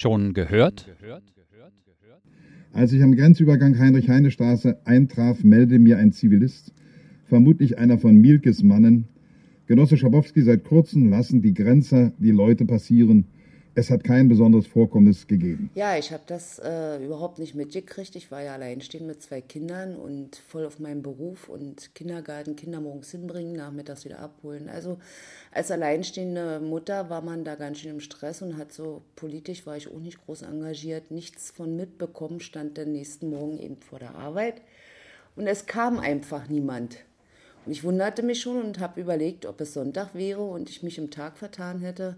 Schon gehört? Als ich am Grenzübergang Heinrich-Heine-Straße eintraf, meldete mir ein Zivilist, vermutlich einer von Mielkes Mannen, Genosse Schabowski, seit kurzem lassen die Grenzer die Leute passieren. Es hat kein besonderes Vorkommnis gegeben. Ja, ich habe das äh, überhaupt nicht mitgekriegt. Ich war ja alleinstehend mit zwei Kindern und voll auf meinen Beruf und Kindergarten, Kinder morgens hinbringen, nachmittags wieder abholen. Also als alleinstehende Mutter war man da ganz schön im Stress und hat so politisch war ich auch nicht groß engagiert, nichts von mitbekommen, stand den nächsten Morgen eben vor der Arbeit und es kam einfach niemand. Und ich wunderte mich schon und habe überlegt, ob es Sonntag wäre und ich mich im Tag vertan hätte.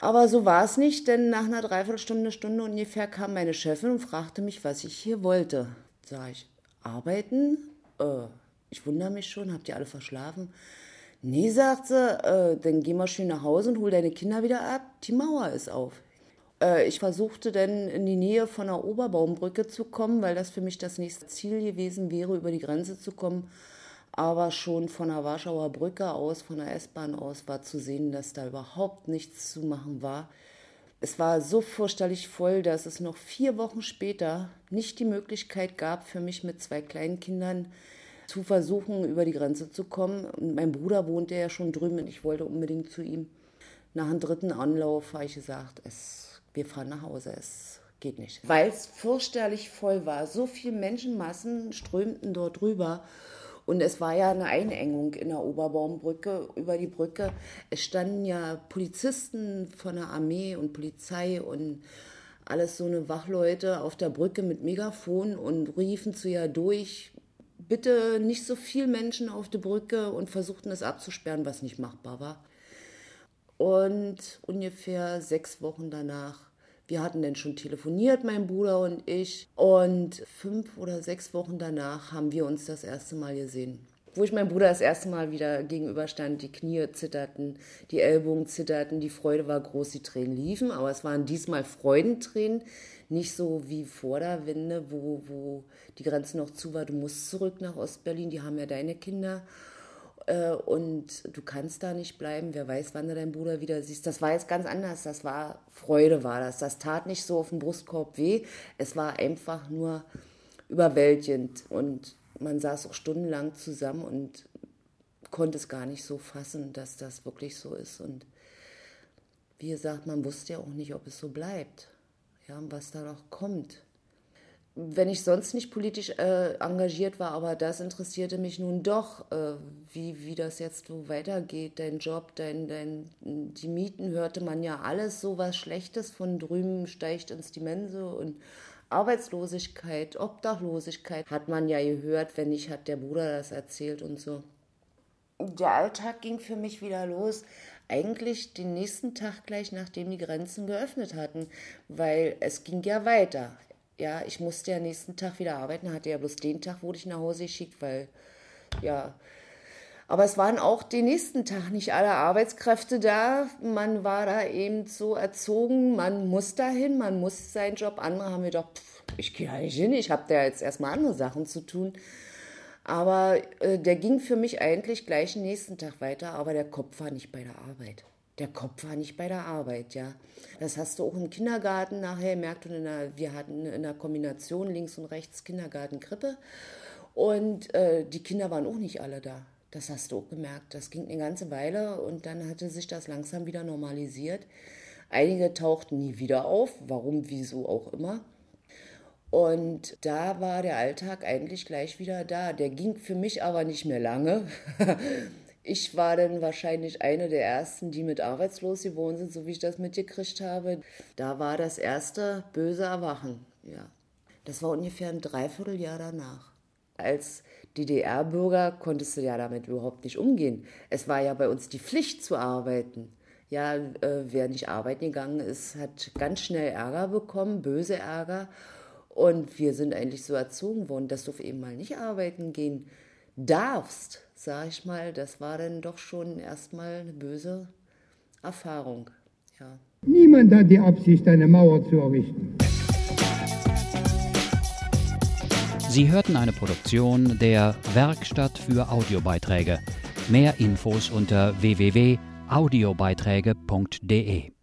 Aber so war es nicht, denn nach einer Dreiviertelstunde, Stunde ungefähr kam meine Chefin und fragte mich, was ich hier wollte. Sag ich, arbeiten? Äh, ich wundere mich schon, habt ihr alle verschlafen? Nee, sagt sie, äh, dann geh mal schön nach Hause und hol deine Kinder wieder ab. Die Mauer ist auf. Äh, ich versuchte dann in die Nähe von der Oberbaumbrücke zu kommen, weil das für mich das nächste Ziel gewesen wäre, über die Grenze zu kommen. Aber schon von der Warschauer Brücke aus, von der S-Bahn aus, war zu sehen, dass da überhaupt nichts zu machen war. Es war so furchterlich voll, dass es noch vier Wochen später nicht die Möglichkeit gab, für mich mit zwei kleinen Kindern zu versuchen, über die Grenze zu kommen. Mein Bruder wohnte ja schon drüben und ich wollte unbedingt zu ihm. Nach dem dritten Anlauf habe ich gesagt, es, wir fahren nach Hause, es geht nicht. Weil es furchterlich voll war. So viele Menschenmassen strömten dort rüber. Und es war ja eine Einengung in der Oberbaumbrücke über die Brücke. Es standen ja Polizisten von der Armee und Polizei und alles so eine Wachleute auf der Brücke mit Megafon und riefen zu ihr durch, bitte nicht so viel Menschen auf der Brücke und versuchten es abzusperren, was nicht machbar war. Und ungefähr sechs Wochen danach wir hatten dann schon telefoniert, mein Bruder und ich. Und fünf oder sechs Wochen danach haben wir uns das erste Mal gesehen. Wo ich meinem Bruder das erste Mal wieder gegenüberstand, die Knie zitterten, die Ellbogen zitterten, die Freude war groß, die Tränen liefen. Aber es waren diesmal Freudentränen, nicht so wie vor der Wende, wo, wo die Grenze noch zu war. Du musst zurück nach Ostberlin, die haben ja deine Kinder äh, und du kannst da nicht bleiben. Wer weiß, wann du deinen Bruder wieder siehst. Das war jetzt ganz anders. Das war Freude, war das. Das tat nicht so auf dem Brustkorb weh. Es war einfach nur überwältigend. Und man saß auch stundenlang zusammen und konnte es gar nicht so fassen, dass das wirklich so ist. Und wie gesagt, man wusste ja auch nicht, ob es so bleibt. Ja, was da noch kommt wenn ich sonst nicht politisch äh, engagiert war, aber das interessierte mich nun doch, äh, wie, wie das jetzt so weitergeht, dein Job, dein, dein, die Mieten hörte man ja alles so was Schlechtes von drüben steigt ins die Mense und Arbeitslosigkeit, Obdachlosigkeit hat man ja gehört, wenn nicht, hat der Bruder das erzählt und so. Der Alltag ging für mich wieder los, eigentlich den nächsten Tag gleich, nachdem die Grenzen geöffnet hatten, weil es ging ja weiter ja, ich musste ja nächsten Tag wieder arbeiten, hatte ja bloß den Tag, wurde ich nach Hause geschickt, weil, ja. Aber es waren auch den nächsten Tag nicht alle Arbeitskräfte da. Man war da eben so erzogen, man muss dahin, man muss seinen Job. Andere haben gedacht, pff, ich gehe da nicht hin, ich habe da jetzt erstmal andere Sachen zu tun. Aber äh, der ging für mich eigentlich gleich den nächsten Tag weiter, aber der Kopf war nicht bei der Arbeit der Kopf war nicht bei der Arbeit, ja. Das hast du auch im Kindergarten nachher gemerkt und der, wir hatten in der Kombination links und rechts Kindergarten, Krippe und äh, die Kinder waren auch nicht alle da. Das hast du auch gemerkt. Das ging eine ganze Weile und dann hatte sich das langsam wieder normalisiert. Einige tauchten nie wieder auf, warum, wieso auch immer. Und da war der Alltag eigentlich gleich wieder da. Der ging für mich aber nicht mehr lange. Ich war dann wahrscheinlich eine der ersten, die mit arbeitslos geworden sind, so wie ich das mitgekriegt habe. Da war das erste böse Erwachen. Ja. Das war ungefähr ein Dreivierteljahr danach. Als DDR-Bürger konntest du ja damit überhaupt nicht umgehen. Es war ja bei uns die Pflicht zu arbeiten. Ja, äh, wer nicht arbeiten gegangen ist, hat ganz schnell Ärger bekommen, böse Ärger. Und wir sind eigentlich so erzogen worden, dass du eben mal nicht arbeiten gehen darfst, sag ich mal, das war dann doch schon erstmal eine böse Erfahrung. Ja. Niemand hat die Absicht, eine Mauer zu errichten. Sie hörten eine Produktion der Werkstatt für Audiobeiträge. Mehr Infos unter www.audiobeiträge.de